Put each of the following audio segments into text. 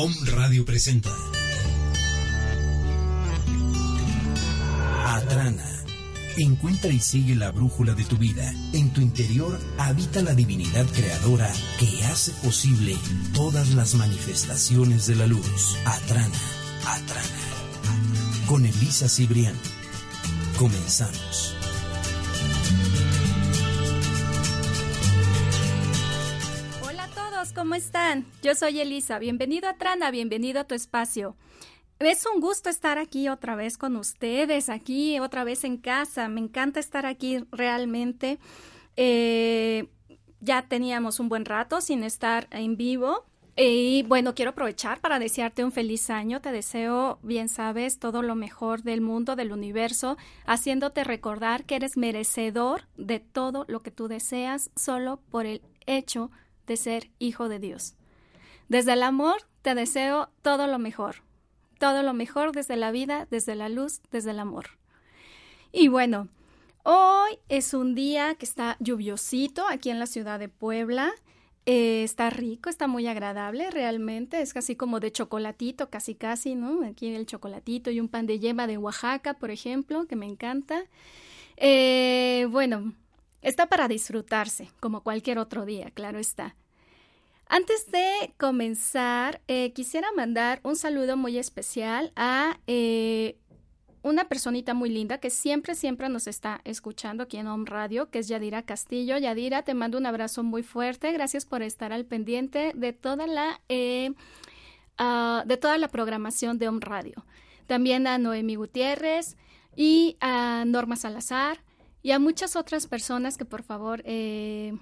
Om Radio presenta Atrana. Encuentra y sigue la brújula de tu vida. En tu interior habita la divinidad creadora que hace posible todas las manifestaciones de la luz. Atrana, Atrana. Con Elisa Cibrián. Comenzamos. ¿Cómo están? Yo soy Elisa, bienvenido a Trana, bienvenido a tu espacio. Es un gusto estar aquí otra vez con ustedes, aquí otra vez en casa. Me encanta estar aquí realmente. Eh, ya teníamos un buen rato sin estar en vivo. Y bueno, quiero aprovechar para desearte un feliz año. Te deseo, bien sabes, todo lo mejor del mundo, del universo, haciéndote recordar que eres merecedor de todo lo que tú deseas solo por el hecho de de ser hijo de Dios. Desde el amor te deseo todo lo mejor, todo lo mejor desde la vida, desde la luz, desde el amor. Y bueno, hoy es un día que está lluviosito aquí en la ciudad de Puebla. Eh, está rico, está muy agradable realmente, es casi como de chocolatito, casi casi, ¿no? Aquí el chocolatito y un pan de yema de Oaxaca, por ejemplo, que me encanta. Eh, bueno, Está para disfrutarse, como cualquier otro día, claro está. Antes de comenzar, eh, quisiera mandar un saludo muy especial a eh, una personita muy linda que siempre, siempre nos está escuchando aquí en Home Radio, que es Yadira Castillo. Yadira, te mando un abrazo muy fuerte. Gracias por estar al pendiente de toda la, eh, ah, de toda la programación de Home Radio. También a Noemi Gutiérrez y a Norma Salazar y a muchas otras personas que por favor, eh,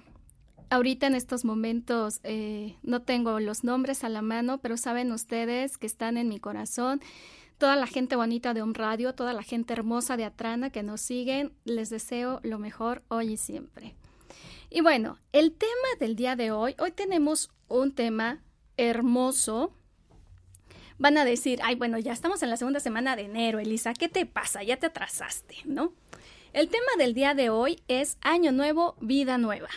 ahorita en estos momentos eh, no tengo los nombres a la mano, pero saben ustedes que están en mi corazón. Toda la gente bonita de Home Radio, toda la gente hermosa de Atrana que nos siguen, les deseo lo mejor hoy y siempre. Y bueno, el tema del día de hoy, hoy tenemos un tema hermoso. Van a decir, ay, bueno, ya estamos en la segunda semana de enero, Elisa, ¿qué te pasa? Ya te atrasaste, ¿no? El tema del día de hoy es Año Nuevo, Vida Nueva.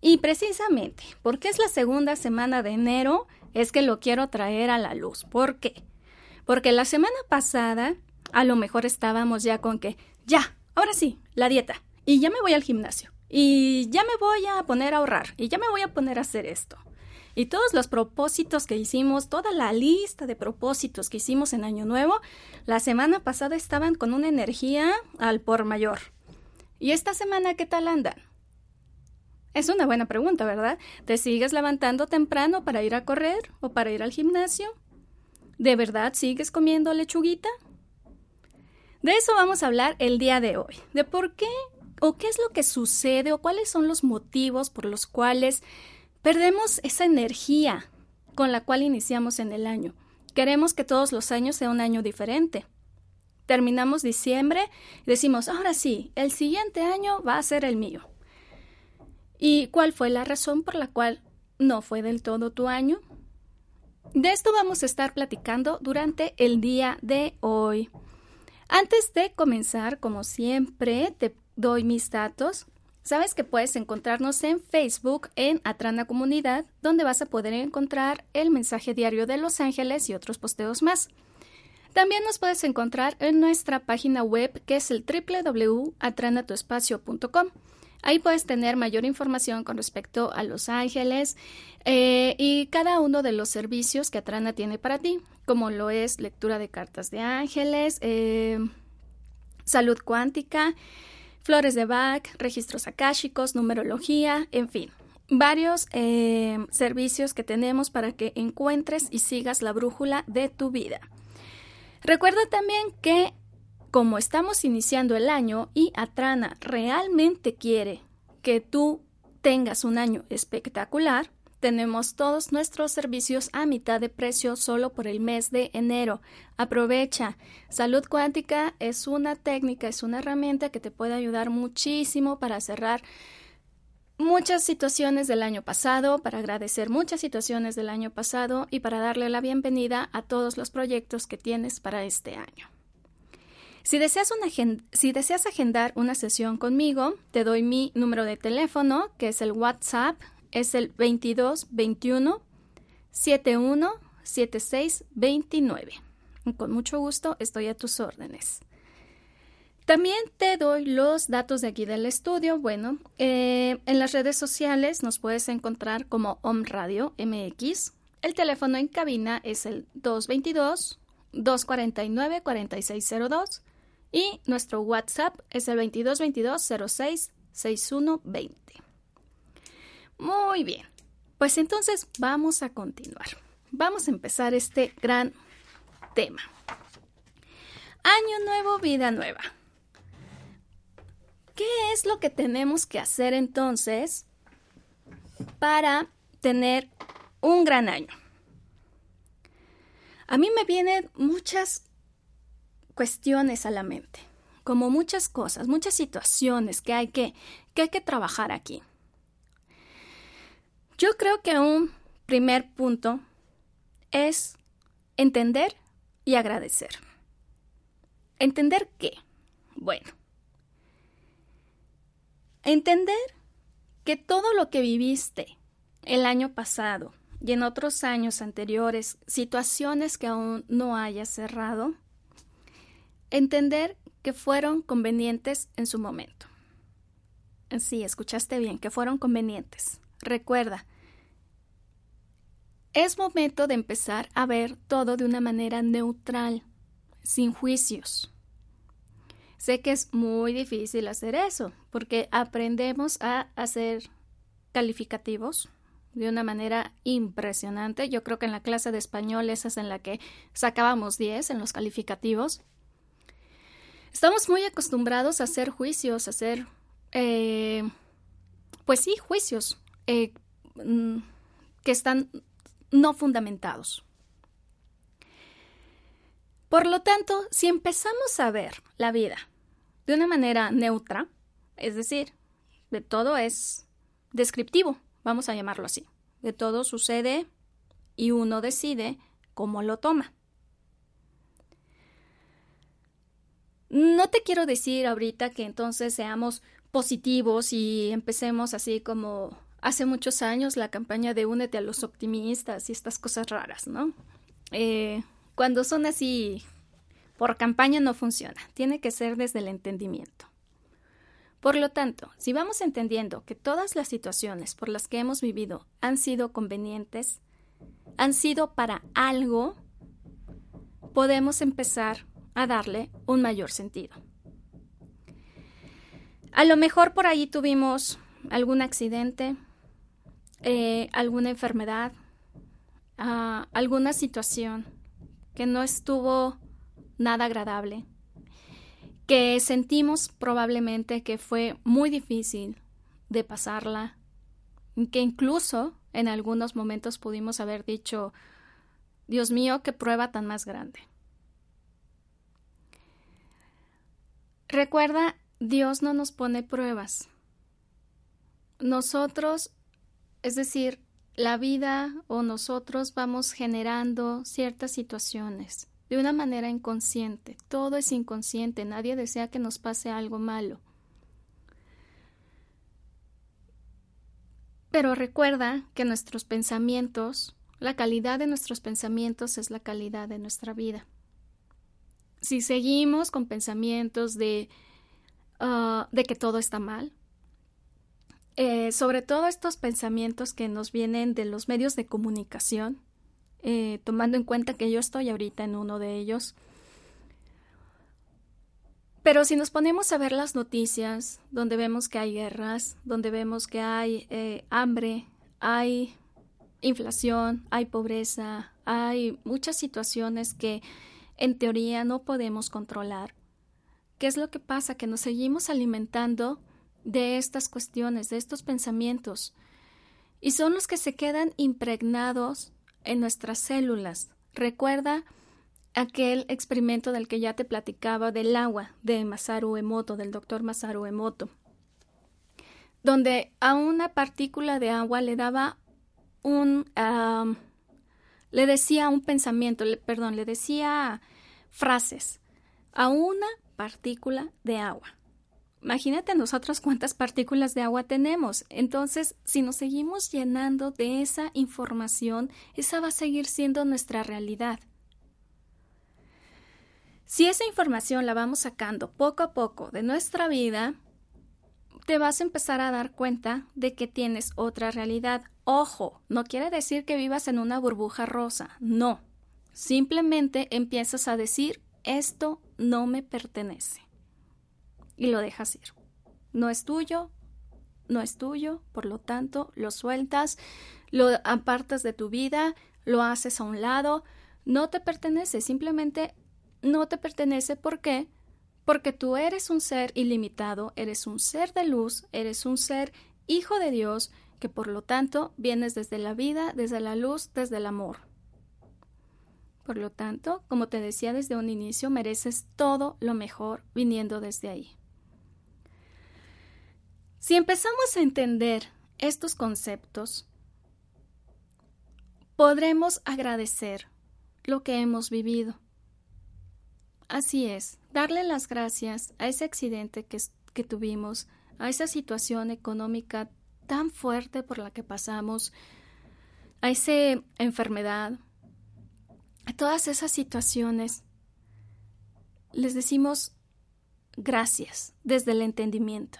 Y precisamente porque es la segunda semana de enero es que lo quiero traer a la luz. ¿Por qué? Porque la semana pasada a lo mejor estábamos ya con que, ya, ahora sí, la dieta. Y ya me voy al gimnasio. Y ya me voy a poner a ahorrar. Y ya me voy a poner a hacer esto. Y todos los propósitos que hicimos, toda la lista de propósitos que hicimos en Año Nuevo, la semana pasada estaban con una energía al por mayor. ¿Y esta semana qué tal andan? Es una buena pregunta, ¿verdad? ¿Te sigues levantando temprano para ir a correr o para ir al gimnasio? ¿De verdad sigues comiendo lechuguita? De eso vamos a hablar el día de hoy, de por qué o qué es lo que sucede o cuáles son los motivos por los cuales Perdemos esa energía con la cual iniciamos en el año. Queremos que todos los años sea un año diferente. Terminamos diciembre y decimos, ahora sí, el siguiente año va a ser el mío. ¿Y cuál fue la razón por la cual no fue del todo tu año? De esto vamos a estar platicando durante el día de hoy. Antes de comenzar, como siempre, te doy mis datos. Sabes que puedes encontrarnos en Facebook en Atrana Comunidad, donde vas a poder encontrar el mensaje diario de Los Ángeles y otros posteos más. También nos puedes encontrar en nuestra página web que es el www.atranatuespacio.com. Ahí puedes tener mayor información con respecto a Los Ángeles eh, y cada uno de los servicios que Atrana tiene para ti, como lo es lectura de cartas de ángeles, eh, salud cuántica, flores de Bach, registros akáshicos, numerología, en fin, varios eh, servicios que tenemos para que encuentres y sigas la brújula de tu vida. Recuerda también que como estamos iniciando el año y Atrana realmente quiere que tú tengas un año espectacular, tenemos todos nuestros servicios a mitad de precio solo por el mes de enero. Aprovecha. Salud cuántica es una técnica, es una herramienta que te puede ayudar muchísimo para cerrar muchas situaciones del año pasado, para agradecer muchas situaciones del año pasado y para darle la bienvenida a todos los proyectos que tienes para este año. Si deseas, si deseas agendar una sesión conmigo, te doy mi número de teléfono, que es el WhatsApp es el 22 21 71 76 29. Con mucho gusto estoy a tus órdenes. También te doy los datos de aquí del estudio. Bueno, eh, en las redes sociales nos puedes encontrar como Om Radio MX. El teléfono en cabina es el 222 249 4602 y nuestro WhatsApp es el 2222 06 6120. Muy bien. Pues entonces vamos a continuar. Vamos a empezar este gran tema. Año nuevo, vida nueva. ¿Qué es lo que tenemos que hacer entonces para tener un gran año? A mí me vienen muchas cuestiones a la mente, como muchas cosas, muchas situaciones que hay que, que, hay que trabajar aquí. Yo creo que un primer punto es entender y agradecer. ¿Entender qué? Bueno, entender que todo lo que viviste el año pasado y en otros años anteriores, situaciones que aún no hayas cerrado, entender que fueron convenientes en su momento. Sí, escuchaste bien, que fueron convenientes. Recuerda, es momento de empezar a ver todo de una manera neutral, sin juicios. Sé que es muy difícil hacer eso, porque aprendemos a hacer calificativos de una manera impresionante. Yo creo que en la clase de español esa es en la que sacábamos 10 en los calificativos. Estamos muy acostumbrados a hacer juicios, a hacer, eh, pues sí, juicios eh, mm, que están no fundamentados. Por lo tanto, si empezamos a ver la vida de una manera neutra, es decir, de todo es descriptivo, vamos a llamarlo así, de todo sucede y uno decide cómo lo toma. No te quiero decir ahorita que entonces seamos positivos y empecemos así como hace muchos años la campaña de Únete a los optimistas y estas cosas raras, ¿no? Eh, cuando son así por campaña no funciona, tiene que ser desde el entendimiento. Por lo tanto, si vamos entendiendo que todas las situaciones por las que hemos vivido han sido convenientes, han sido para algo, podemos empezar a darle un mayor sentido. A lo mejor por ahí tuvimos algún accidente, eh, alguna enfermedad, ah, alguna situación que no estuvo nada agradable, que sentimos probablemente que fue muy difícil de pasarla, que incluso en algunos momentos pudimos haber dicho, Dios mío, qué prueba tan más grande. Recuerda, Dios no nos pone pruebas. Nosotros es decir, la vida o nosotros vamos generando ciertas situaciones de una manera inconsciente. Todo es inconsciente. Nadie desea que nos pase algo malo. Pero recuerda que nuestros pensamientos, la calidad de nuestros pensamientos es la calidad de nuestra vida. Si seguimos con pensamientos de, ah, de que todo está mal, eh, sobre todo estos pensamientos que nos vienen de los medios de comunicación, eh, tomando en cuenta que yo estoy ahorita en uno de ellos. Pero si nos ponemos a ver las noticias, donde vemos que hay guerras, donde vemos que hay eh, hambre, hay inflación, hay pobreza, hay muchas situaciones que en teoría no podemos controlar. ¿Qué es lo que pasa? Que nos seguimos alimentando de estas cuestiones, de estos pensamientos. y son los que se quedan impregnados en nuestras células. Recuerda aquel experimento del que ya te platicaba del agua de Masaru Emoto, del doctor Masaru Emoto, donde a una partícula de agua le daba un, le decía un pensamiento, perdón, le decía frases a una partícula de agua. Imagínate nosotros cuántas partículas de agua tenemos. Entonces, si nos seguimos llenando de esa información, esa va a seguir siendo nuestra realidad. Si esa información la vamos sacando poco a poco de nuestra vida, te vas a empezar a dar cuenta de que tienes otra realidad. Ojo, no quiere decir que vivas en una burbuja rosa, no. Simplemente empiezas a decir, esto no me pertenece. Y lo dejas ir. No es tuyo, no es tuyo, por lo tanto, lo sueltas, lo apartas de tu vida, lo haces a un lado, no te pertenece, simplemente no te pertenece. ¿Por qué? Porque tú eres un ser ilimitado, eres un ser de luz, eres un ser hijo de Dios, que por lo tanto vienes desde la vida, desde la luz, desde el amor. Por lo tanto, como te decía desde un inicio, mereces todo lo mejor viniendo desde ahí. Si empezamos a entender estos conceptos, podremos agradecer lo que hemos vivido. Así es, darle las gracias a ese accidente que, que tuvimos, a esa situación económica tan fuerte por la que pasamos, a esa enfermedad, a todas esas situaciones, les decimos gracias desde el entendimiento.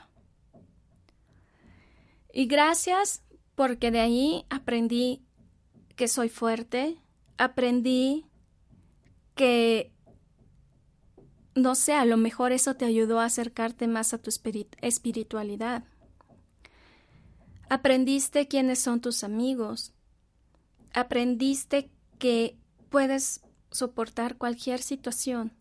Y gracias porque de ahí aprendí que soy fuerte, aprendí que, no sé, a lo mejor eso te ayudó a acercarte más a tu espiritualidad. Aprendiste quiénes son tus amigos. Aprendiste que puedes soportar cualquier situación.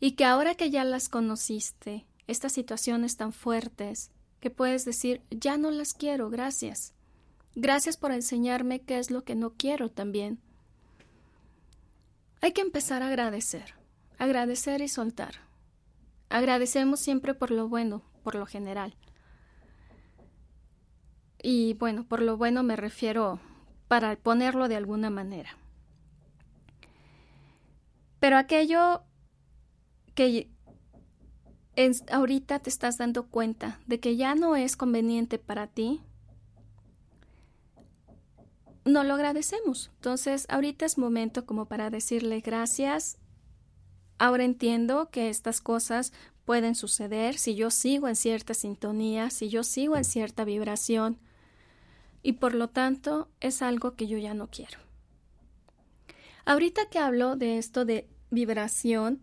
Y que ahora que ya las conociste, estas situaciones tan fuertes, que puedes decir, ya no las quiero, gracias. Gracias por enseñarme qué es lo que no quiero también. Hay que empezar a agradecer, agradecer y soltar. Agradecemos siempre por lo bueno, por lo general. Y bueno, por lo bueno me refiero para ponerlo de alguna manera. Pero aquello que ahorita te estás dando cuenta de que ya no es conveniente para ti, no lo agradecemos. Entonces, ahorita es momento como para decirle gracias. Ahora entiendo que estas cosas pueden suceder si yo sigo en cierta sintonía, si yo sigo en cierta vibración, y por lo tanto es algo que yo ya no quiero. Ahorita que hablo de esto de vibración,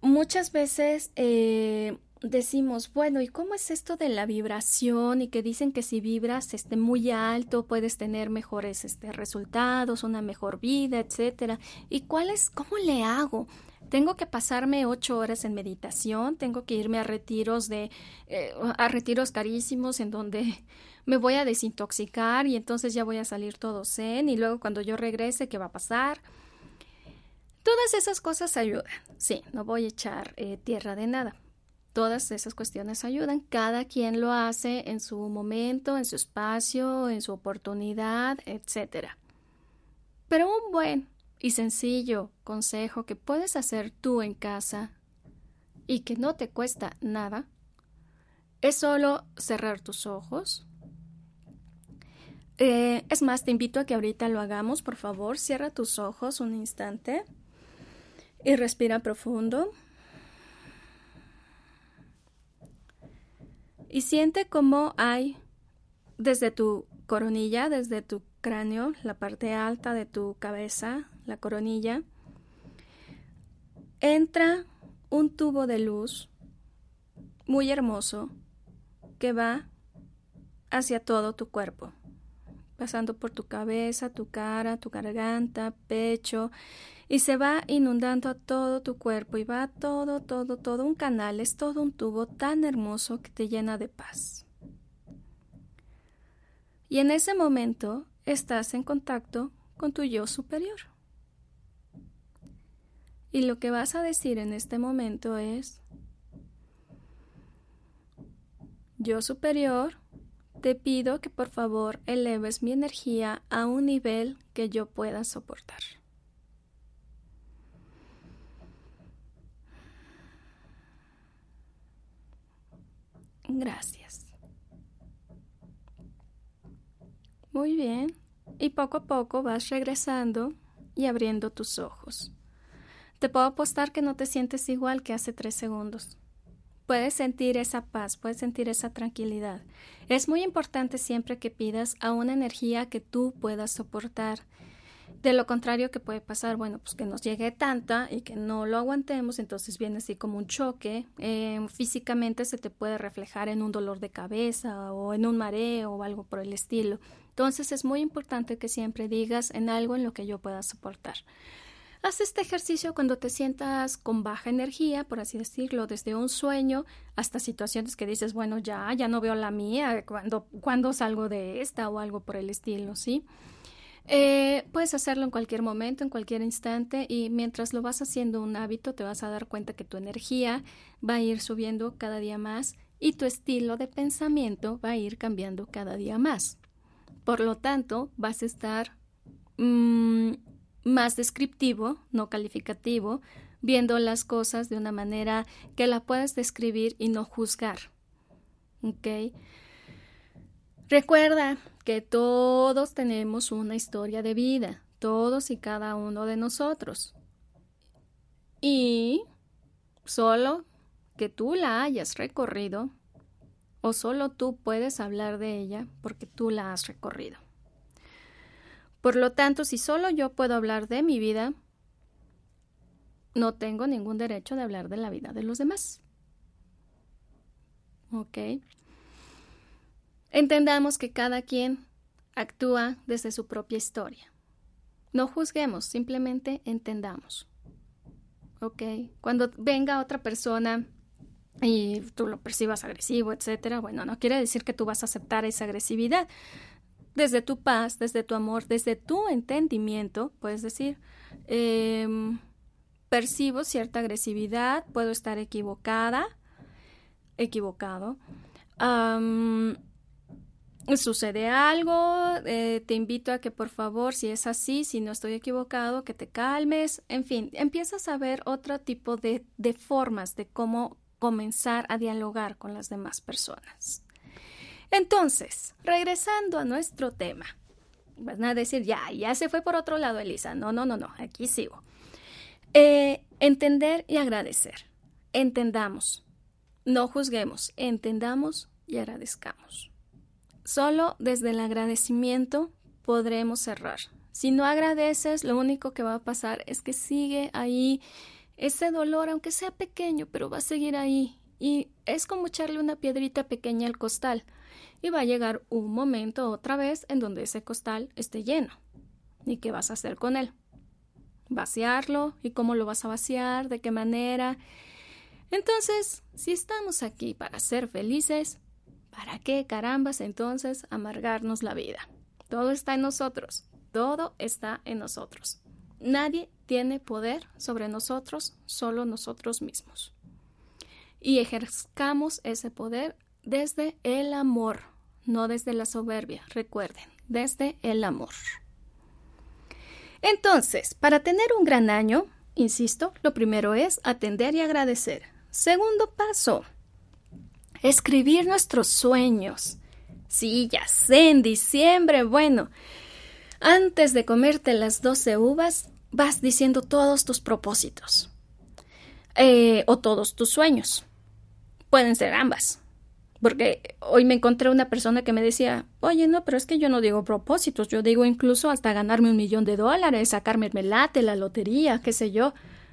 muchas veces eh, decimos, bueno, ¿y cómo es esto de la vibración? Y que dicen que si vibras este, muy alto puedes tener mejores este, resultados, una mejor vida, etcétera. ¿Y cuál es, cómo le hago? Tengo que pasarme ocho horas en meditación, tengo que irme a retiros de, eh, a retiros carísimos en donde me voy a desintoxicar y entonces ya voy a salir todo zen y luego cuando yo regrese, ¿qué va a pasar? Todas esas cosas ayudan. Sí, no voy a echar eh, tierra de nada. Todas esas cuestiones ayudan. Cada quien lo hace en su momento, en su espacio, en su oportunidad, etc. Pero un buen y sencillo consejo que puedes hacer tú en casa y que no te cuesta nada es solo cerrar tus ojos. Eh, es más, te invito a que ahorita lo hagamos, por favor. Cierra tus ojos un instante. Y respira profundo. Y siente cómo hay desde tu coronilla, desde tu cráneo, la parte alta de tu cabeza, la coronilla, entra un tubo de luz muy hermoso que va hacia todo tu cuerpo, pasando por tu cabeza, tu cara, tu garganta, pecho y se va inundando a todo tu cuerpo y va todo, todo, todo un canal, es todo un tubo tan hermoso que te llena de paz. Y en ese momento estás en contacto con tu yo superior. Y lo que vas a decir en este momento es, yo superior, te pido que por favor eleves mi energía a un nivel que yo pueda soportar. Gracias. Muy bien. Y poco a poco vas regresando y abriendo tus ojos. Te puedo apostar que no te sientes igual que hace tres segundos. Puedes sentir esa paz, puedes sentir esa tranquilidad. Es muy importante siempre que pidas a una energía que tú puedas soportar. De lo contrario, que puede pasar? Bueno, pues que nos llegue tanta y que no lo aguantemos, entonces viene así como un choque. Eh, físicamente se te puede reflejar en un dolor de cabeza o en un mareo o algo por el estilo. Entonces es muy importante que siempre digas en algo en lo que yo pueda soportar. Haz este ejercicio cuando te sientas con baja energía, por así decirlo, desde un sueño hasta situaciones que dices, bueno, ya, ya no veo la mía, cuando, cuando salgo de esta o algo por el estilo, ¿sí? Eh, puedes hacerlo en cualquier momento, en cualquier instante y mientras lo vas haciendo un hábito te vas a dar cuenta que tu energía va a ir subiendo cada día más y tu estilo de pensamiento va a ir cambiando cada día más. Por lo tanto, vas a estar mm, más descriptivo, no calificativo, viendo las cosas de una manera que la puedas describir y no juzgar. ¿Ok? Recuerda que todos tenemos una historia de vida, todos y cada uno de nosotros. Y solo que tú la hayas recorrido, o solo tú puedes hablar de ella porque tú la has recorrido. Por lo tanto, si solo yo puedo hablar de mi vida, no tengo ningún derecho de hablar de la vida de los demás. ¿Ok? Entendamos que cada quien actúa desde su propia historia. No juzguemos, simplemente entendamos. ¿Ok? Cuando venga otra persona y tú lo percibas agresivo, etcétera, bueno, no quiere decir que tú vas a aceptar esa agresividad. Desde tu paz, desde tu amor, desde tu entendimiento, puedes decir, em, percibo cierta agresividad, puedo estar equivocada, equivocado sucede algo, eh, te invito a que por favor, si es así, si no estoy equivocado, que te calmes, en fin, empiezas a ver otro tipo de, de formas de cómo comenzar a dialogar con las demás personas. Entonces, regresando a nuestro tema, van a decir, ya, ya se fue por otro lado, Elisa. No, no, no, no, aquí sigo. Eh, entender y agradecer. Entendamos. No juzguemos, entendamos y agradezcamos. Solo desde el agradecimiento podremos cerrar. Si no agradeces, lo único que va a pasar es que sigue ahí ese dolor, aunque sea pequeño, pero va a seguir ahí. Y es como echarle una piedrita pequeña al costal. Y va a llegar un momento otra vez en donde ese costal esté lleno. ¿Y qué vas a hacer con él? Vaciarlo. ¿Y cómo lo vas a vaciar? ¿De qué manera? Entonces, si estamos aquí para ser felices, ¿Para qué carambas entonces amargarnos la vida? Todo está en nosotros, todo está en nosotros. Nadie tiene poder sobre nosotros, solo nosotros mismos. Y ejerzcamos ese poder desde el amor, no desde la soberbia, recuerden, desde el amor. Entonces, para tener un gran año, insisto, lo primero es atender y agradecer. Segundo paso, escribir nuestros sueños. Sí, ya sé, en diciembre, bueno, antes de comerte las doce uvas, vas diciendo todos tus propósitos. Eh, o todos tus sueños. Pueden ser ambas. Porque hoy me encontré una persona que me decía, oye, no, pero es que yo no digo propósitos, yo digo incluso hasta ganarme un millón de dólares, sacarme el melate, la lotería, qué sé yo.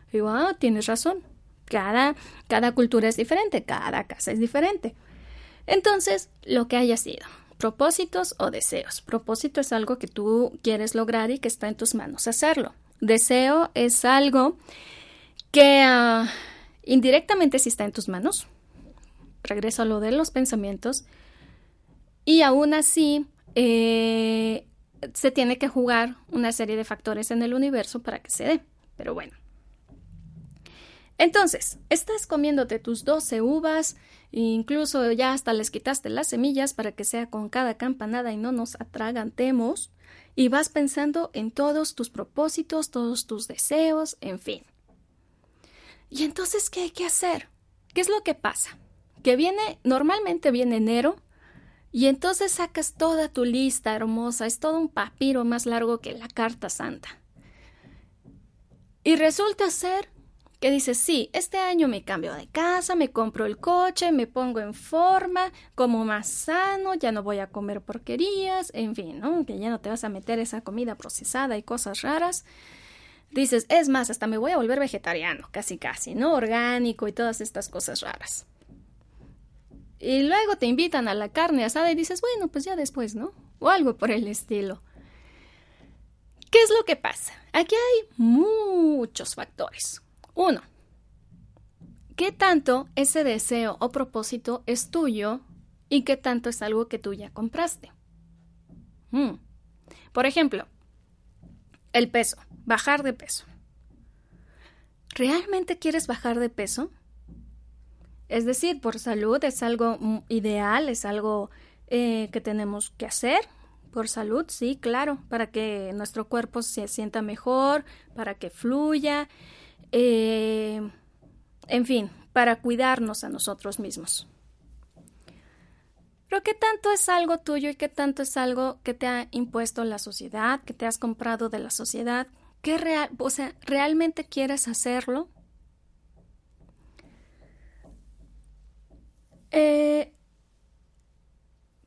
Y digo, ah, tienes razón. Cada, cada cultura es diferente, cada casa es diferente. Entonces, lo que haya sido, propósitos o deseos. Propósito es algo que tú quieres lograr y que está en tus manos hacerlo. Deseo es algo que ah, indirectamente sí está en tus manos. Regreso a lo de los pensamientos. Y aún así, eh, se tiene que jugar una serie de factores en el universo para que se dé. Pero bueno. Entonces, estás comiéndote tus 12 uvas, incluso ya hasta les quitaste las semillas para que sea con cada campanada y no nos atragantemos, y vas pensando en todos tus propósitos, todos tus deseos, en fin. ¿Y entonces qué hay que hacer? ¿Qué es lo que pasa? Que viene, normalmente viene enero, y entonces sacas toda tu lista hermosa, es todo un papiro más largo que la carta santa. Y resulta ser que dices, sí, este año me cambio de casa, me compro el coche, me pongo en forma, como más sano, ya no voy a comer porquerías, en fin, ¿no? Que ya no te vas a meter esa comida procesada y cosas raras. Dices, es más, hasta me voy a volver vegetariano, casi casi, ¿no? Orgánico y todas estas cosas raras. Y luego te invitan a la carne asada y dices, bueno, pues ya después, ¿no? O algo por el estilo. ¿Qué es lo que pasa? Aquí hay muchos factores. Uno, ¿qué tanto ese deseo o propósito es tuyo y qué tanto es algo que tú ya compraste? Hmm. Por ejemplo, el peso, bajar de peso. ¿Realmente quieres bajar de peso? Es decir, por salud es algo ideal, es algo eh, que tenemos que hacer. Por salud, sí, claro, para que nuestro cuerpo se sienta mejor, para que fluya, eh, en fin, para cuidarnos a nosotros mismos. Pero ¿qué tanto es algo tuyo y qué tanto es algo que te ha impuesto la sociedad, que te has comprado de la sociedad? ¿Qué real, o sea, realmente quieres hacerlo? Eh,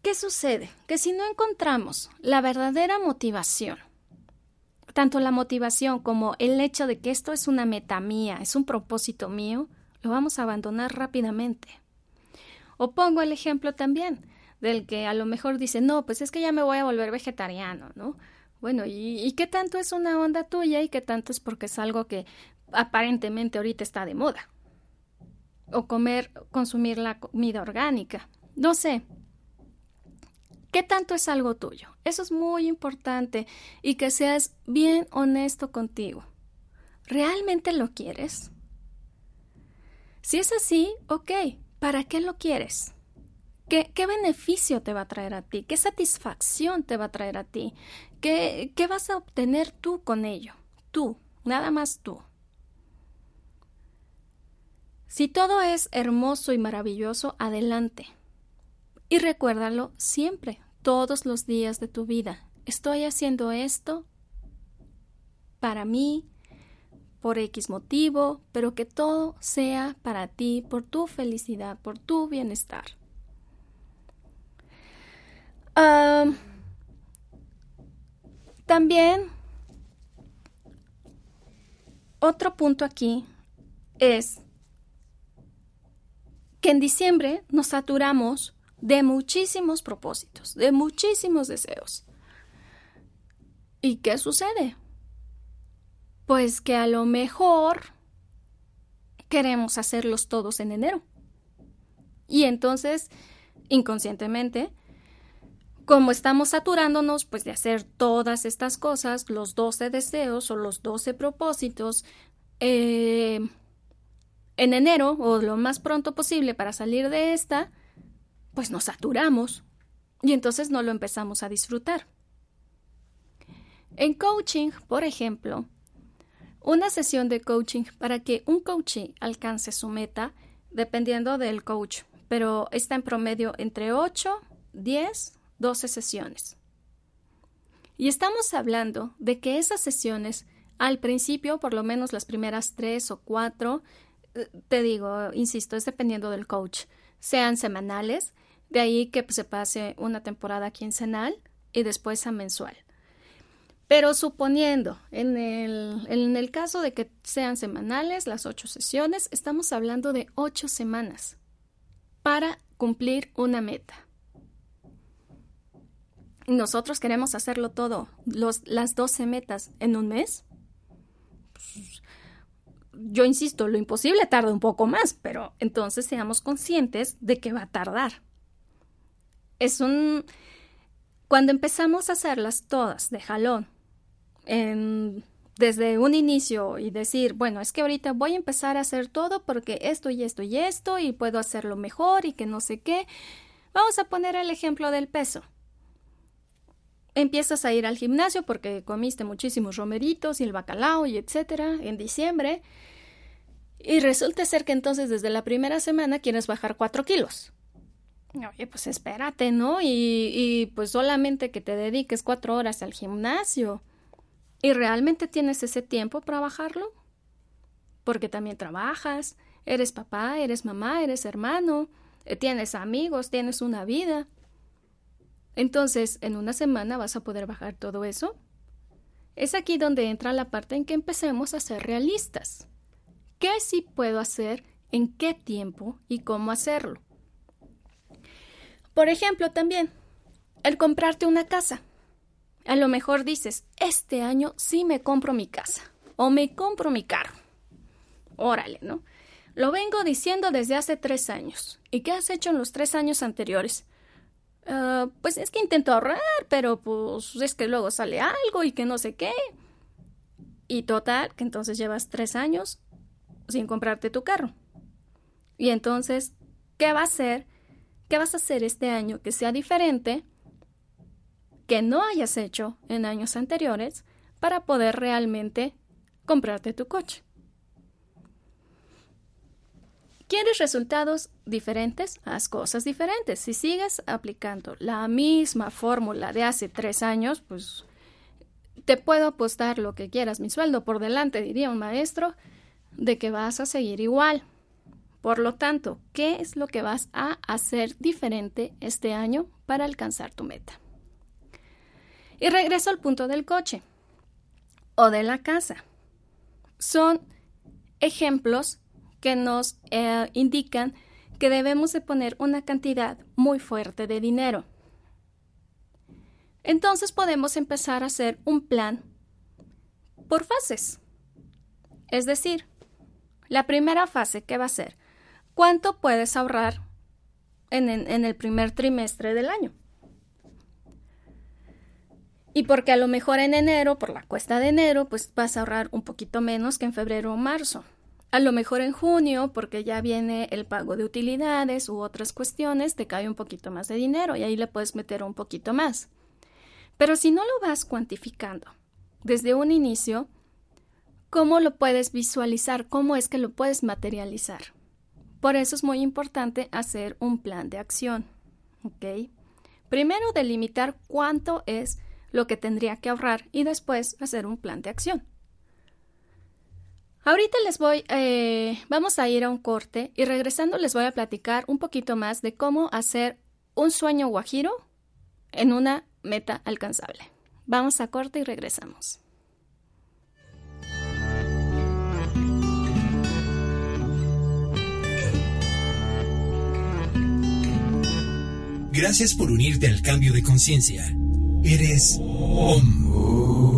¿Qué sucede? Que si no encontramos la verdadera motivación, tanto la motivación como el hecho de que esto es una meta mía, es un propósito mío, lo vamos a abandonar rápidamente. O pongo el ejemplo también del que a lo mejor dice, no, pues es que ya me voy a volver vegetariano, ¿no? Bueno, ¿y, ¿y, qué tanto es una onda tuya y qué tanto es porque es algo que aparentemente ahorita está de moda? O comer, consumir la comida orgánica. No sé. ¿Qué tanto es algo tuyo? Eso es muy importante y que seas bien honesto contigo. ¿Realmente lo quieres? Si es así, ok, ¿para qué lo quieres? ¿Qué, ¿Qué, beneficio te va a traer a ti? ¿Qué satisfacción te va a traer a ti? ¿Qué, ¿Qué vas a obtener tú con ello? Tú, nada más tú. Si todo es hermoso y maravilloso, adelante. Y recuérdalo siempre, todos los días de tu vida. Estoy haciendo esto para mí, por X motivo, pero que todo sea para ti, por tu felicidad, por tu bienestar. también, otro punto aquí es en diciembre nos saturamos de muchísimos propósitos, de muchísimos deseos. ¿Y qué sucede? Pues que a lo mejor queremos hacerlos todos en enero. Y entonces, inconscientemente, como estamos saturándonos pues de hacer todas estas cosas, los 12 deseos o los 12 propósitos, eh, en enero o lo más pronto posible para salir de esta, pues nos saturamos y entonces no lo empezamos a disfrutar. En coaching, por ejemplo, una sesión de coaching para que un coachee alcance su meta, dependiendo del coach, pero está en promedio entre 8, 10, 12 sesiones. Y estamos hablando de que esas sesiones, al principio, por lo menos las primeras tres o cuatro, te digo, insisto, es dependiendo del coach, sean semanales, de ahí que se pase una temporada quincenal y después a mensual. Pero suponiendo, en el, en el caso de que sean semanales, las ocho sesiones, estamos hablando de ocho semanas para cumplir una meta. Nosotros queremos hacerlo todo, los, las doce metas en un mes. Pues, yo insisto, lo imposible tarda un poco más, pero entonces seamos conscientes de que va a tardar. Es un... Cuando empezamos a hacerlas todas de jalón, desde un inicio y decir, bueno, es que ahorita voy a empezar a hacer todo porque esto y esto y esto y puedo hacerlo mejor y que no sé qué. Vamos a poner el ejemplo del peso. Empiezas a ir al gimnasio porque comiste muchísimos romeritos y el bacalao y etcétera en diciembre. Y resulta ser que entonces desde la primera semana quieres bajar cuatro kilos. Oye, pues espérate, ¿no? Y, y pues solamente que te dediques cuatro horas al gimnasio. ¿Y realmente tienes ese tiempo para bajarlo? Porque también trabajas, eres papá, eres mamá, eres hermano, eh, tienes amigos, tienes una vida. Entonces, ¿en una semana vas a poder bajar todo eso? Es aquí donde entra la parte en que empecemos a ser realistas. ¿Qué sí puedo hacer? ¿En qué tiempo? ¿Y cómo hacerlo? Por ejemplo, también, el comprarte una casa. A lo mejor dices, este año sí me compro mi casa o me compro mi carro. Órale, ¿no? Lo vengo diciendo desde hace tres años. ¿Y qué has hecho en los tres años anteriores? Ah, pues es que intento ahorrar, pero pues es que luego sale algo y que no sé qué. Y total, que entonces llevas tres años sin comprarte tu carro. Y entonces, ¿qué va a hacer? ¿Qué vas a hacer este año que sea diferente? Que no hayas hecho en años anteriores para poder realmente comprarte tu coche. ¿Quieres resultados diferentes? Haz cosas diferentes. Si sigues aplicando la misma fórmula de hace tres años, pues te puedo apostar lo que quieras, mi sueldo por delante, diría un maestro, de que vas a seguir igual. Por lo tanto, ¿qué es lo que vas a hacer diferente este año para alcanzar tu meta? Y regreso al punto del coche o de la casa. Son ejemplos que nos eh, indican que debemos de poner una cantidad muy fuerte de dinero. Entonces podemos empezar a hacer un plan por fases. Es decir, la primera fase, ¿qué va a ser? ¿Cuánto puedes ahorrar en, en el primer trimestre del año? Y porque a lo mejor en enero, por la cuesta de enero, pues vas a ahorrar un poquito menos que en febrero o marzo. A lo mejor en junio, porque ya viene el pago de utilidades u otras cuestiones, te cae un poquito más de dinero y ahí le puedes meter un poquito más. Pero si no lo vas cuantificando desde un inicio, ¿cómo lo puedes visualizar? ¿Cómo es que lo puedes materializar? Por eso es muy importante hacer un plan de acción. Primero delimitar cuánto es lo que tendría que ahorrar y después hacer un plan de acción. Ahorita les voy, eh, vamos a ir a un corte y regresando les voy a platicar un poquito más de cómo hacer un sueño guajiro en una meta alcanzable. Vamos a corte y regresamos. Gracias por unirte al cambio de conciencia. Eres OM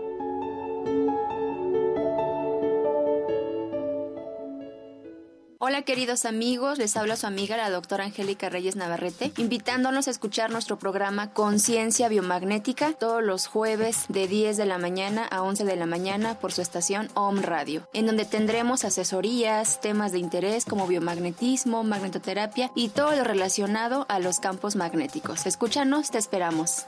Hola queridos amigos, les habla su amiga la doctora Angélica Reyes Navarrete, invitándonos a escuchar nuestro programa Conciencia Biomagnética todos los jueves de 10 de la mañana a 11 de la mañana por su estación OM Radio, en donde tendremos asesorías, temas de interés como biomagnetismo, magnetoterapia y todo lo relacionado a los campos magnéticos. Escúchanos, te esperamos.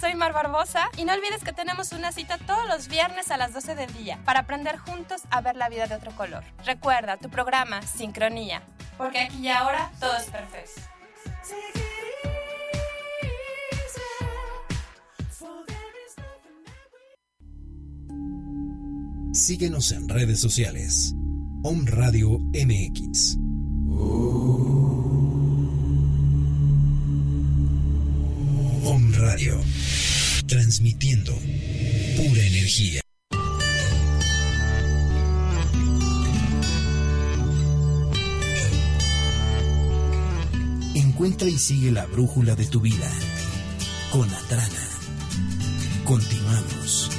Soy Mar Barbosa y no olvides que tenemos una cita todos los viernes a las 12 del día para aprender juntos a ver la vida de otro color. Recuerda tu programa Sincronía, porque aquí y ahora todo es perfecto. Síguenos en redes sociales. Om Radio MX. Transmitiendo pura energía. Encuentra y sigue la brújula de tu vida. Con Atrana. Continuamos.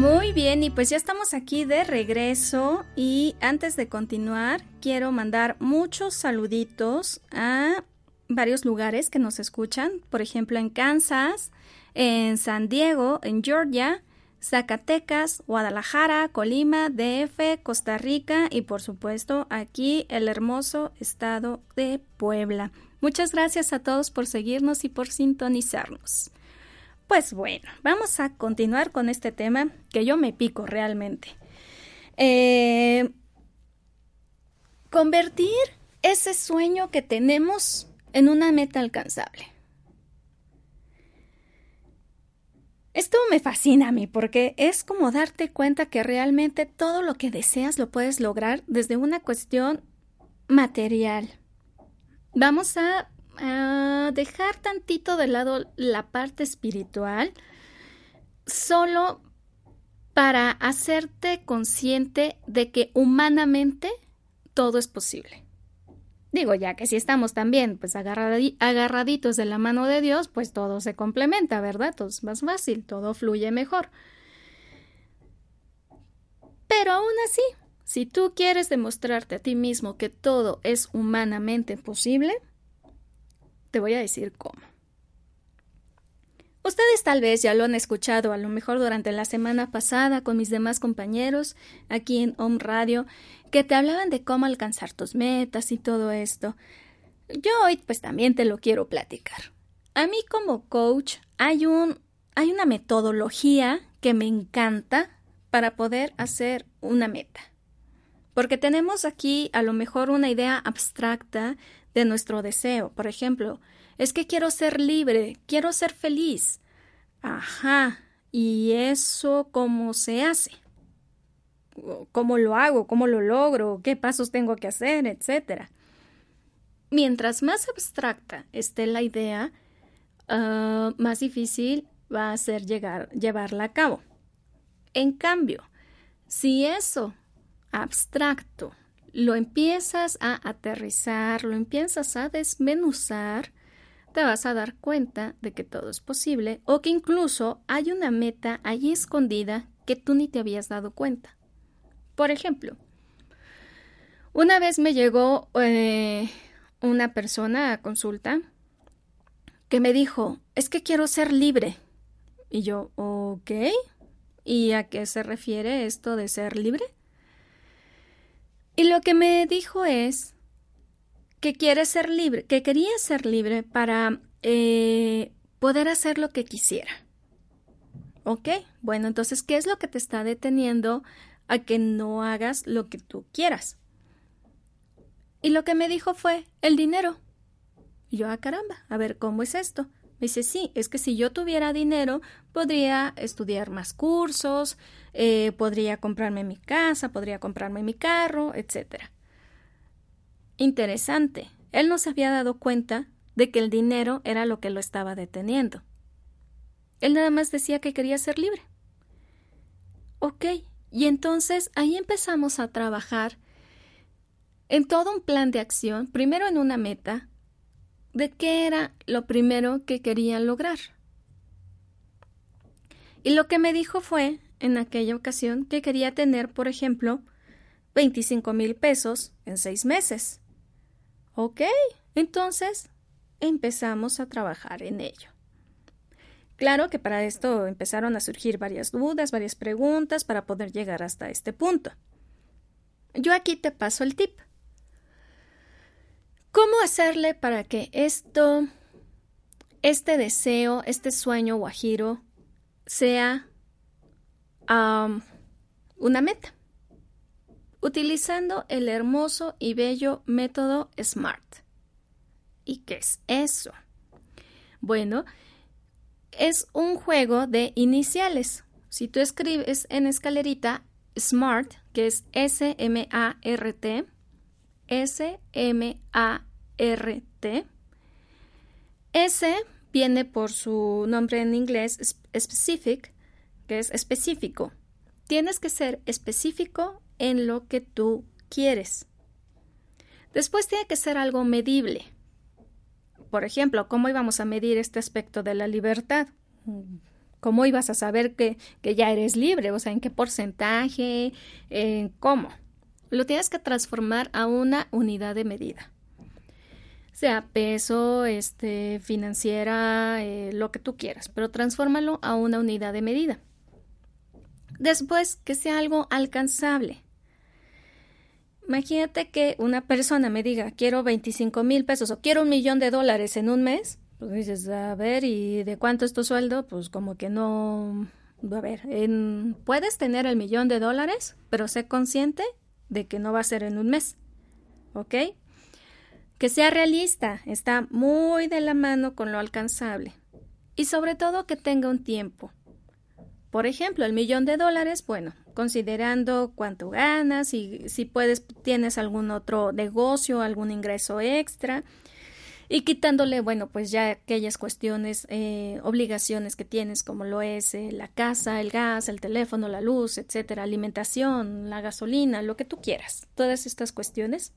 Muy bien, y pues ya estamos aquí de regreso y antes de continuar quiero mandar muchos saluditos a varios lugares que nos escuchan, por ejemplo en Kansas, en San Diego, en Georgia, Zacatecas, Guadalajara, Colima, DF, Costa Rica y por supuesto aquí el hermoso estado de Puebla. Muchas gracias a todos por seguirnos y por sintonizarnos. Pues bueno, vamos a continuar con este tema que yo me pico realmente. Eh, convertir ese sueño que tenemos en una meta alcanzable. Esto me fascina a mí porque es como darte cuenta que realmente todo lo que deseas lo puedes lograr desde una cuestión material. Vamos a a dejar tantito de lado la parte espiritual solo para hacerte consciente de que humanamente todo es posible. Digo, ya que si estamos también pues agarraditos de la mano de Dios, pues todo se complementa, ¿verdad? Todo es más fácil, todo fluye mejor. Pero aún así, si tú quieres demostrarte a ti mismo que todo es humanamente posible, te voy a decir cómo. Ustedes tal vez ya lo han escuchado a lo mejor durante la semana pasada con mis demás compañeros aquí en Home Radio que te hablaban de cómo alcanzar tus metas y todo esto. Yo hoy pues también te lo quiero platicar. A mí como coach hay un hay una metodología que me encanta para poder hacer una meta. Porque tenemos aquí a lo mejor una idea abstracta de nuestro deseo. Por ejemplo, es que quiero ser libre, quiero ser feliz. Ajá, ¿y eso cómo se hace? ¿Cómo lo hago? ¿Cómo lo logro? ¿Qué pasos tengo que hacer? Etcétera. Mientras más abstracta esté la idea, uh, más difícil va a ser llegar, llevarla a cabo. En cambio, si eso abstracto lo empiezas a aterrizar, lo empiezas a desmenuzar, te vas a dar cuenta de que todo es posible o que incluso hay una meta allí escondida que tú ni te habías dado cuenta. Por ejemplo, una vez me llegó eh, una persona a consulta que me dijo, es que quiero ser libre. Y yo, ok. ¿Y a qué se refiere esto de ser libre? Y lo que me dijo es que quiere ser libre, que quería ser libre para eh, poder hacer lo que quisiera. ¿Ok? Bueno, entonces, ¿qué es lo que te está deteniendo a que no hagas lo que tú quieras? Y lo que me dijo fue el dinero. Y yo, ah, caramba, a ver, ¿cómo es esto? Me dice, sí, es que si yo tuviera dinero, podría estudiar más cursos, eh, podría comprarme mi casa, podría comprarme mi carro, etc. Interesante. Él no se había dado cuenta de que el dinero era lo que lo estaba deteniendo. Él nada más decía que quería ser libre. Ok, y entonces ahí empezamos a trabajar en todo un plan de acción, primero en una meta, de qué era lo primero que quería lograr. Y lo que me dijo fue, en aquella ocasión, que quería tener, por ejemplo, 25 mil pesos en seis meses. Ok, entonces empezamos a trabajar en ello. Claro que para esto empezaron a surgir varias dudas, varias preguntas para poder llegar hasta este punto. Yo aquí te paso el tip. ¿Cómo hacerle para que esto, este deseo, este sueño guajiro, sea una meta? Utilizando el hermoso y bello método SMART. ¿Y qué es eso? Bueno, es un juego de iniciales. Si tú escribes en escalerita SMART, que es S-M-A-R-T, S-M-A-R-T. S viene por su nombre en inglés specific, que es específico. Tienes que ser específico en lo que tú quieres. Después tiene que ser algo medible. Por ejemplo, ¿cómo íbamos a medir este aspecto de la libertad? ¿Cómo ibas a saber que, que ya eres libre? O sea, ¿en qué porcentaje? ¿Cómo? Lo tienes que transformar a una unidad de medida. Sea peso, este, financiera, eh, lo que tú quieras, pero transfórmalo a una unidad de medida. Después, que sea algo alcanzable. Imagínate que una persona me diga, quiero 25 mil pesos o quiero un millón de dólares en un mes. Pues dices, a ver, ¿y de cuánto es tu sueldo? Pues como que no. A ver, puedes tener el millón de dólares, pero sé consciente de que no va a ser en un mes. ¿Ok? Que sea realista, está muy de la mano con lo alcanzable. Y sobre todo que tenga un tiempo. Por ejemplo, el millón de dólares, bueno, considerando cuánto ganas y si puedes, tienes algún otro negocio, algún ingreso extra, y quitándole, bueno, pues ya aquellas cuestiones, eh, obligaciones que tienes, como lo es eh, la casa, el gas, el teléfono, la luz, etcétera, alimentación, la gasolina, lo que tú quieras, todas estas cuestiones.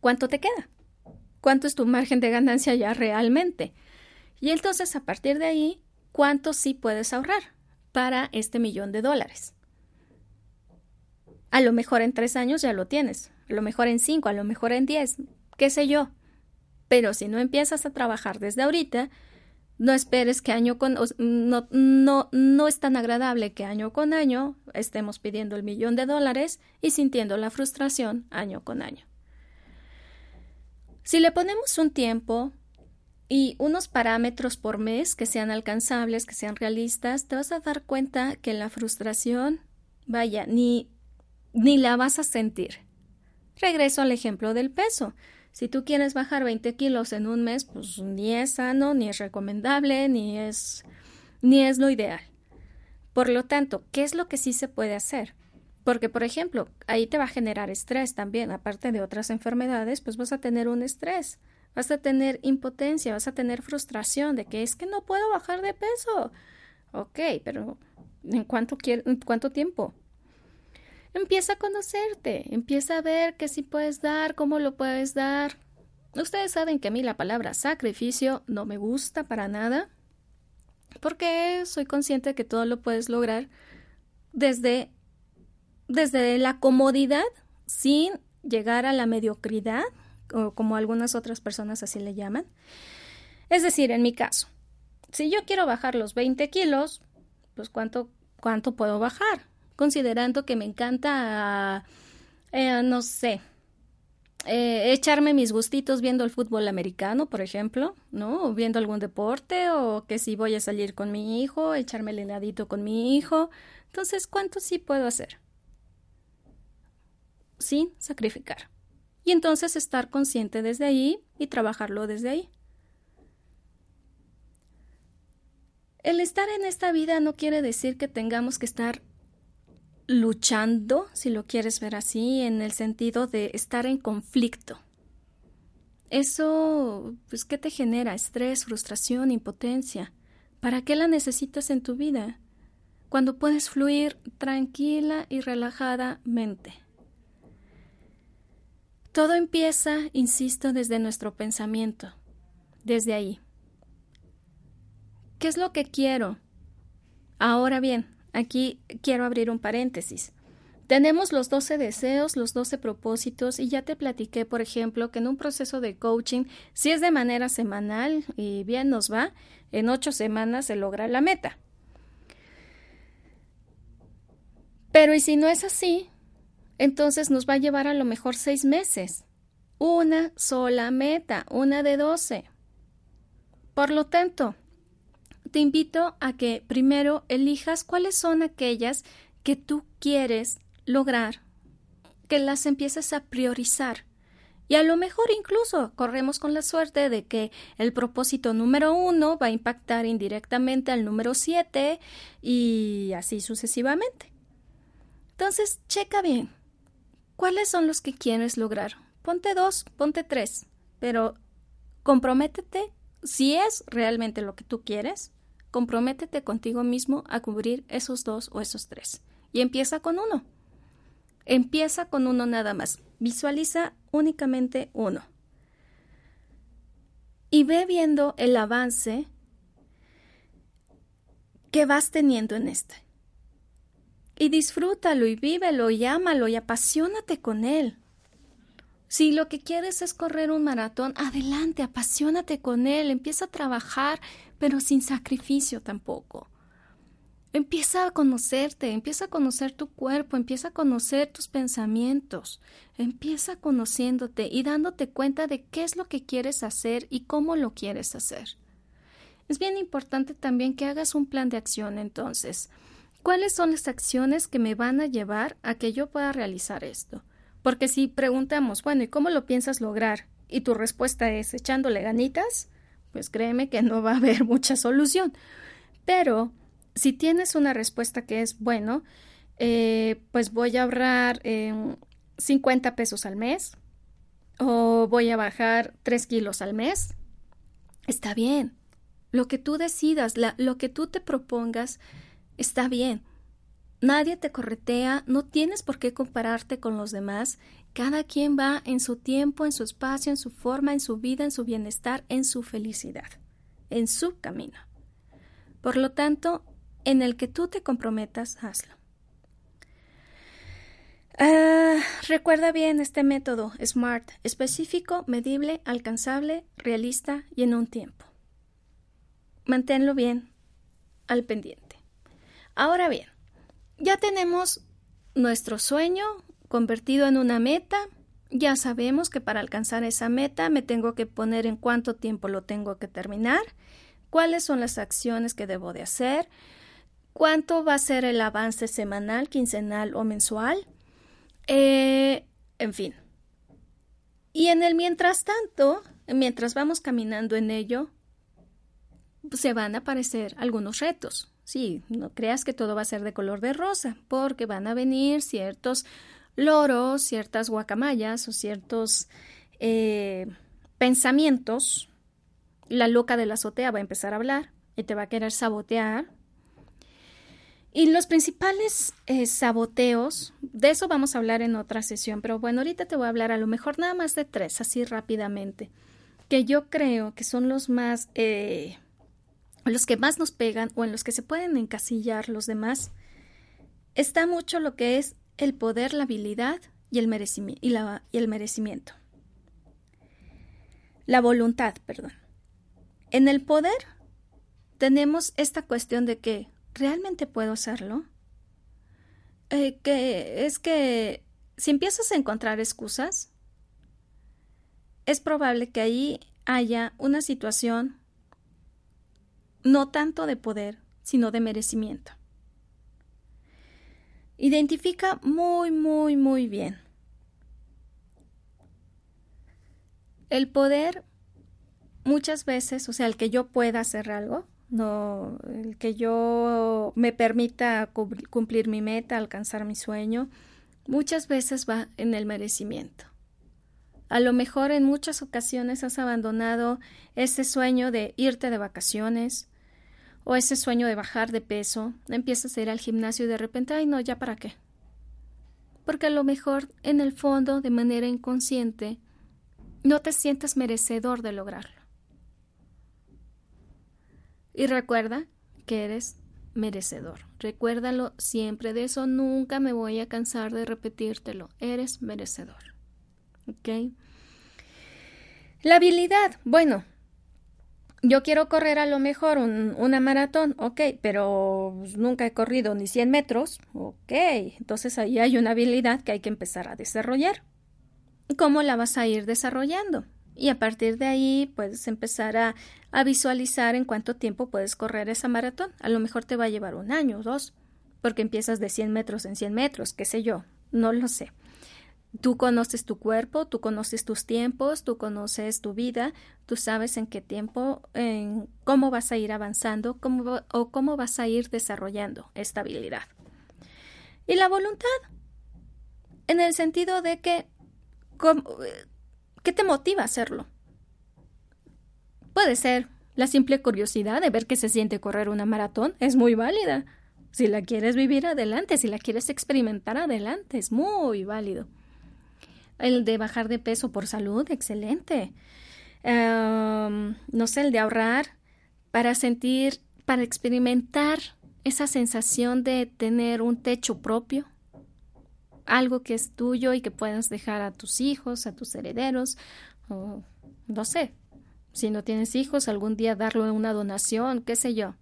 ¿Cuánto te queda? ¿Cuánto es tu margen de ganancia ya realmente? Y entonces, a partir de ahí, ¿cuánto sí puedes ahorrar para este millón de dólares? A lo mejor en tres años ya lo tienes, a lo mejor en cinco, a lo mejor en diez, qué sé yo, pero si no empiezas a trabajar desde ahorita, no esperes que año con no, no, no es tan agradable que año con año estemos pidiendo el millón de dólares y sintiendo la frustración año con año. Si le ponemos un tiempo y unos parámetros por mes que sean alcanzables, que sean realistas, te vas a dar cuenta que la frustración, vaya, ni, ni la vas a sentir. Regreso al ejemplo del peso. Si tú quieres bajar 20 kilos en un mes, pues ni es sano, ni es recomendable, ni es, ni es lo ideal. Por lo tanto, ¿qué es lo que sí se puede hacer? Porque, por ejemplo, ahí te va a generar estrés también, aparte de otras enfermedades, pues vas a tener un estrés, vas a tener impotencia, vas a tener frustración de que es que no puedo bajar de peso. Ok, pero ¿en cuánto, en cuánto tiempo? Empieza a conocerte, empieza a ver qué sí puedes dar, cómo lo puedes dar. Ustedes saben que a mí la palabra sacrificio no me gusta para nada, porque soy consciente de que todo lo puedes lograr desde, desde la comodidad, sin llegar a la mediocridad, o como algunas otras personas así le llaman. Es decir, en mi caso, si yo quiero bajar los 20 kilos, pues ¿cuánto, cuánto puedo bajar? Considerando que me encanta, eh, no sé, eh, echarme mis gustitos viendo el fútbol americano, por ejemplo, ¿no? O viendo algún deporte, o que si voy a salir con mi hijo, echarme el heladito con mi hijo. Entonces, ¿cuánto sí puedo hacer? Sin sacrificar. Y entonces estar consciente desde ahí y trabajarlo desde ahí. El estar en esta vida no quiere decir que tengamos que estar luchando, si lo quieres ver así, en el sentido de estar en conflicto. Eso, pues, ¿qué te genera? Estrés, frustración, impotencia. ¿Para qué la necesitas en tu vida? Cuando puedes fluir tranquila y relajadamente. Todo empieza, insisto, desde nuestro pensamiento, desde ahí. ¿Qué es lo que quiero? Ahora bien, aquí quiero abrir un paréntesis. Tenemos los 12 deseos, los 12 propósitos y ya te platiqué, por ejemplo, que en un proceso de coaching, si es de manera semanal y bien nos va, en ocho semanas se logra la meta. Pero ¿y si no es así? Entonces nos va a llevar a lo mejor seis meses. Una sola meta, una de 12. Por lo tanto, te invito a que primero elijas cuáles son aquellas que tú quieres lograr, que las empieces a priorizar. Y a lo mejor incluso corremos con la suerte de que el propósito número uno va a impactar indirectamente al número siete y así sucesivamente. Entonces, checa bien. ¿Cuáles son los que quieres lograr? Ponte dos, ponte tres, pero comprométete si es realmente lo que tú quieres comprométete contigo mismo a cubrir esos dos o esos tres. Y empieza con uno. Empieza con uno nada más. Visualiza únicamente uno. Y ve viendo el avance que vas teniendo en este. Y disfrútalo y vívelo y ámalo y apasionate con él. Si lo que quieres es correr un maratón, adelante, apasionate con él, empieza a trabajar, pero sin sacrificio tampoco. Empieza a conocerte, empieza a conocer tu cuerpo, empieza a conocer tus pensamientos, empieza conociéndote y dándote cuenta de qué es lo que quieres hacer y cómo lo quieres hacer. Es bien importante también que hagas un plan de acción entonces. ¿Cuáles son las acciones que me van a llevar a que yo pueda realizar esto? Porque si preguntamos, bueno, ¿y cómo lo piensas lograr? Y tu respuesta es echándole ganitas, pues créeme que no va a haber mucha solución. Pero si tienes una respuesta que es, bueno, eh, pues voy a ahorrar 50 em, pesos al mes o voy a bajar 3 kilos al mes, está bien. Lo que tú decidas, lo que tú te propongas, está bien. Nadie te corretea, no tienes por qué compararte con los demás. Cada quien va en su tiempo, en su espacio, en su forma, en su vida, en su bienestar, en su felicidad, en su camino. Por lo tanto, en el que tú te comprometas, hazlo. Ah, recuerda bien este método SMART, específico, medible, alcanzable, realista y en un tiempo. Manténlo bien al pendiente. Ahora bien, ya tenemos nuestro sueño convertido en una meta. Ya sabemos que para alcanzar esa meta me tengo que poner en cuánto tiempo lo tengo que terminar, cuáles son las acciones que debo de hacer, cuánto va a ser el avance semanal, quincenal o mensual, eh, en fin. Y en el mientras tanto, mientras vamos caminando en ello, se van a aparecer algunos retos. Sí, no creas que todo va a ser de color de rosa, porque van a venir ciertos loros, ciertas guacamayas o ciertos eh, pensamientos. La loca de la azotea va a empezar a hablar y te va a querer sabotear. Y los principales eh, saboteos, de eso vamos a hablar en otra sesión, pero bueno, ahorita te voy a hablar a lo mejor nada más de tres, así rápidamente, que yo creo que son los más eh, los que más nos pegan o en los que se pueden encasillar los demás, está mucho lo que es el poder, la habilidad y el, y el merecimiento. La voluntad, perdón. En el poder tenemos esta cuestión de que realmente puedo hacerlo. Eh, que es que si empiezas a encontrar excusas, es probable que ahí haya una situación no tanto de poder, sino de merecimiento. Identifica muy, muy, muy bien. El poder muchas veces, o sea, el que yo pueda hacer algo, no, el que yo me permita cumplir mi meta, alcanzar mi sueño, muchas veces va en el merecimiento. A lo mejor en muchas ocasiones has abandonado ese sueño de irte de vacaciones o ese sueño de bajar de peso, empiezas a ir al gimnasio y de repente, ay no, ya para qué. Porque a lo mejor en el fondo, de manera inconsciente, no te sientes merecedor de lograrlo. Y recuerda que eres merecedor. Recuérdalo siempre. De eso nunca me voy a cansar de repetírtelo. Eres merecedor. ¿Ok? La habilidad. Bueno, yo quiero correr a lo mejor una maratón, ok, pero pues, nunca he corrido ni 100 metros, ok, entonces ahí hay una habilidad que hay que empezar a desarrollar. ¿Cómo la vas a ir desarrollando? Y a partir de ahí puedes empezar a, a visualizar en cuánto tiempo puedes correr esa maratón. A lo mejor te va a llevar un año o dos, porque empiezas de 100 metros en 100 metros, qué sé yo, no lo sé. Tú conoces tu cuerpo, tú conoces tus tiempos, tú conoces tu vida, tú sabes en qué tiempo, en cómo vas a ir avanzando cómo, o cómo vas a ir desarrollando esta habilidad. Y la voluntad, en el sentido de que ¿Qué te motiva a hacerlo? Puede ser la simple curiosidad de ver qué se siente correr una maratón, es muy válida. Si la quieres vivir adelante, si la quieres experimentar adelante, es muy válido. El de bajar de peso por salud, excelente. no sé, el de ahorrar para sentir, para experimentar esa sensación de tener un techo propio, algo que es tuyo y que puedas dejar a tus hijos, a tus herederos, o no sé, si no tienes hijos, algún día darle una donación, qué sé yo.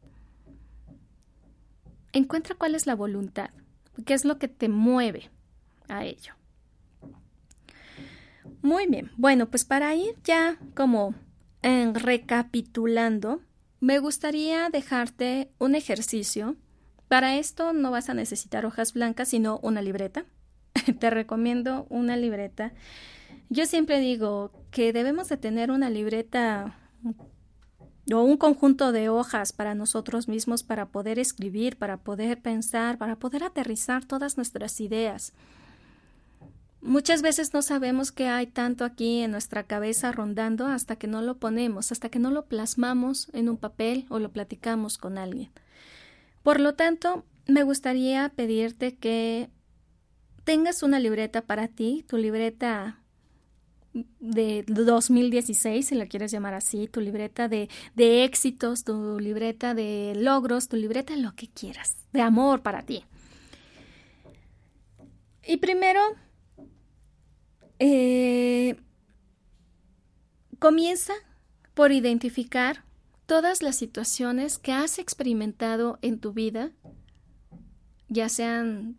Encuentra cuál es la voluntad, qué es lo que te mueve a ello. Muy bien, bueno, pues para ir ya como en recapitulando, me gustaría dejarte un ejercicio. Para esto no vas a necesitar hojas blancas, sino una libreta. te recomiendo una libreta. Yo siempre digo que debemos de tener una libreta o un conjunto de hojas para nosotros mismos para poder escribir, para poder pensar, para poder aterrizar todas nuestras ideas. Muchas veces no sabemos que hay tanto aquí en nuestra cabeza rondando hasta que no lo ponemos, hasta que no lo plasmamos en un papel o lo platicamos con alguien. Por lo tanto, me gustaría pedirte que tengas una libreta para ti, tu libreta de 2016, si la quieres llamar así, tu libreta de, de éxitos, tu libreta de logros, tu libreta de lo que quieras, de amor para ti. Y primero, eh, comienza por identificar todas las situaciones que has experimentado en tu vida, ya sean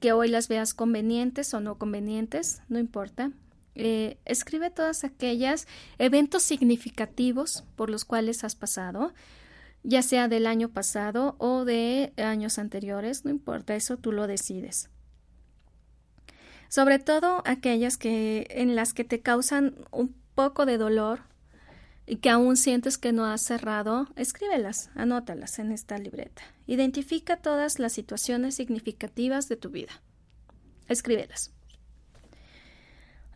que hoy las veas convenientes o no convenientes, no importa. Eh, escribe todas aquellas eventos significativos por los cuales has pasado, ya sea del año pasado o de años anteriores, no importa, eso tú lo decides. Sobre todo aquellas que en las que te causan un poco de dolor y que aún sientes que no has cerrado, escríbelas, anótalas en esta libreta. Identifica todas las situaciones significativas de tu vida. Escríbelas.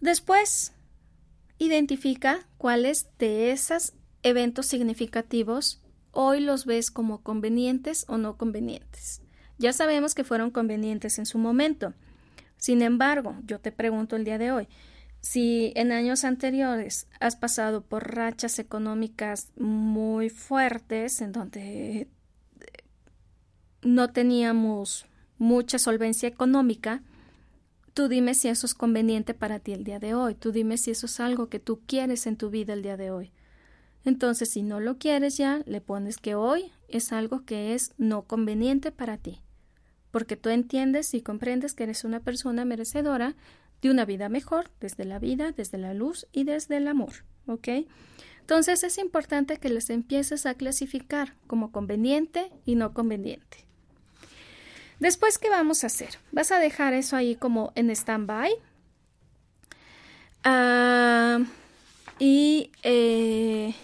Después, identifica cuáles de esos eventos significativos hoy los ves como convenientes o no convenientes. Ya sabemos que fueron convenientes en su momento. Sin embargo, yo te pregunto el día de hoy, si en años anteriores has pasado por rachas económicas muy fuertes en donde eh, no teníamos mucha solvencia económica, tú dime si eso es conveniente para ti el día de hoy, tú dime si eso es algo que tú quieres en tu vida el día de hoy. Entonces, si no lo quieres ya, le pones que hoy es algo que es no conveniente para ti, porque tú entiendes y comprendes que eres una persona merecedora de una vida mejor, desde la vida, desde la luz y desde el amor. ¿Ok? Entonces es importante que les empieces a clasificar como conveniente y no conveniente. Después, ¿qué vamos a hacer? Vas a dejar eso ahí como en stand-by. Ah, y eh,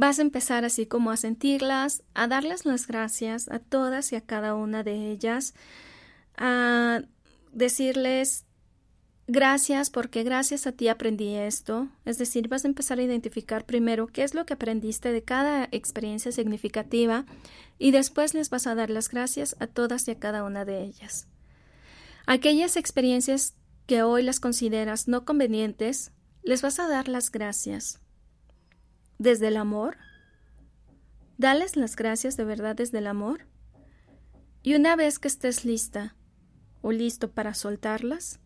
vas a empezar así como a sentirlas, a darles las gracias a todas y a cada una de ellas, a decirles gracias porque gracias a ti aprendí esto. Es decir, vas a empezar a identificar primero qué es lo que aprendiste de cada experiencia significativa y después les vas a dar las gracias a todas y a cada una de ellas. Aquellas experiencias que hoy las consideras no convenientes, les vas a dar las gracias. Desde el amor, dales las gracias de verdad desde el amor. Y una vez que estés lista o listo para soltarlas,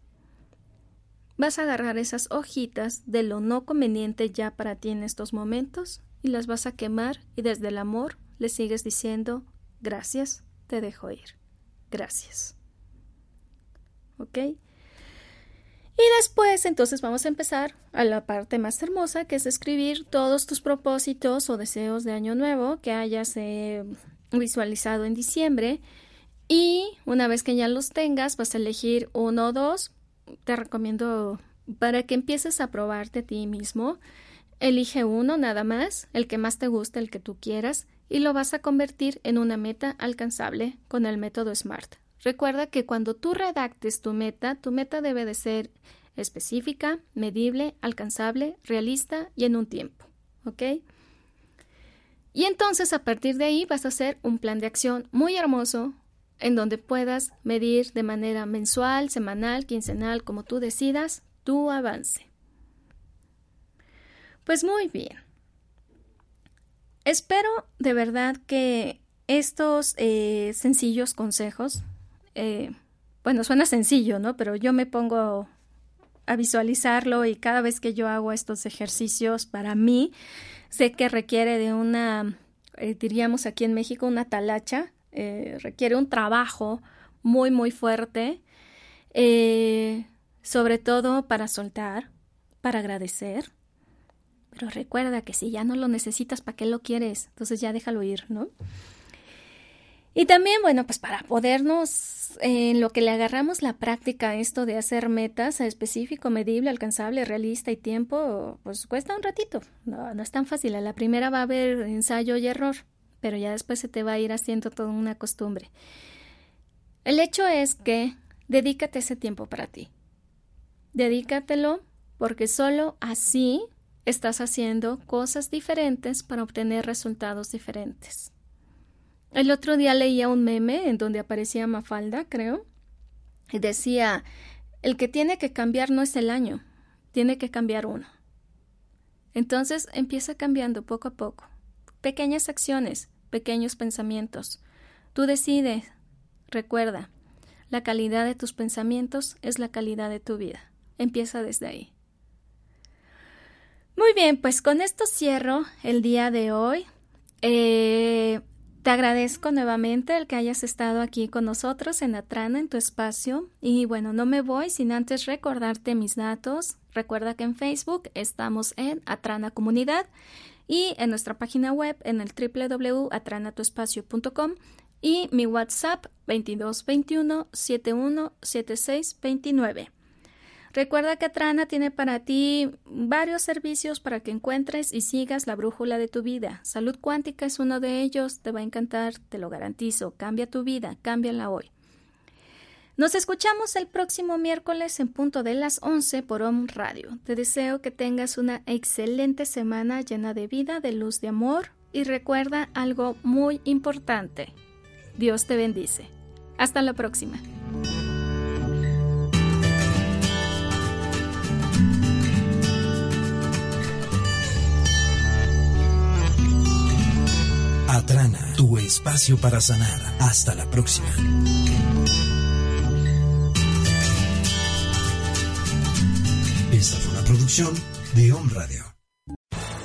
vas a agarrar esas hojitas de lo no conveniente ya para ti en estos momentos y las vas a quemar y desde el amor le sigues diciendo gracias, te dejo ir. Gracias. ¿Ok? Y después entonces vamos a empezar a la parte más hermosa que es escribir todos tus propósitos o deseos de año nuevo que hayas eh, visualizado en diciembre y una vez que ya los tengas vas a elegir uno o dos te recomiendo para que empieces a probarte a ti mismo. Elige uno nada más, el que más te guste, el que tú quieras, y lo vas a convertir en una meta alcanzable con el método SMART. Recuerda que cuando tú redactes tu meta, tu meta debe de ser específica, medible, alcanzable, realista y en un tiempo. ¿Ok? Y entonces a partir de ahí vas a hacer un plan de acción muy hermoso, en donde puedas medir de manera mensual, semanal, quincenal, como tú decidas, tu avance. Pues muy bien. Espero de verdad que estos eh, sencillos consejos, eh, bueno, suena sencillo, ¿no? Pero yo me pongo a visualizarlo y cada vez que yo hago estos ejercicios, para mí, sé que requiere de una, eh, diríamos aquí en México, una talacha, eh, requiere un trabajo muy, muy fuerte, eh, sobre todo para soltar, para agradecer. Pero recuerda que si ya no lo necesitas, ¿para qué lo quieres? Entonces ya déjalo ir, ¿no? Y también, bueno, pues para podernos, en lo que le agarramos la práctica a esto de hacer metas a específico, medible, alcanzable, realista y tiempo, pues cuesta un ratito. No, no es tan fácil. A la primera va a haber ensayo y error pero ya después se te va a ir haciendo toda una costumbre. El hecho es que dedícate ese tiempo para ti. Dedícatelo porque solo así estás haciendo cosas diferentes para obtener resultados diferentes. El otro día leía un meme en donde aparecía Mafalda, creo, y decía, el que tiene que cambiar no es el año, tiene que cambiar uno. Entonces empieza cambiando poco a poco. Pequeñas acciones, pequeños pensamientos. Tú decides. Recuerda, la calidad de tus pensamientos es la calidad de tu vida. Empieza desde ahí. Muy bien, pues con esto cierro el día de hoy. Eh, te agradezco nuevamente el que hayas estado aquí con nosotros en Atrana, en tu espacio. Y bueno, no me voy sin antes recordarte mis datos. Recuerda que en Facebook estamos en Atrana Comunidad y en nuestra página web en el www.atranatuespacio.com y mi WhatsApp 2221 717629. Recuerda que Atrana tiene para ti varios servicios para que encuentres y sigas la brújula de tu vida. Salud cuántica es uno de ellos, te va a encantar, te lo garantizo. Cambia tu vida, cámbiala hoy. Nos escuchamos el próximo miércoles en punto de las 11 por OM Radio. Te deseo que tengas una excelente semana llena de vida, de luz, de amor y recuerda algo muy importante. Dios te bendice. Hasta la próxima. Atrana, tu espacio para sanar. Hasta la próxima. Esta fue una producción de Home Radio.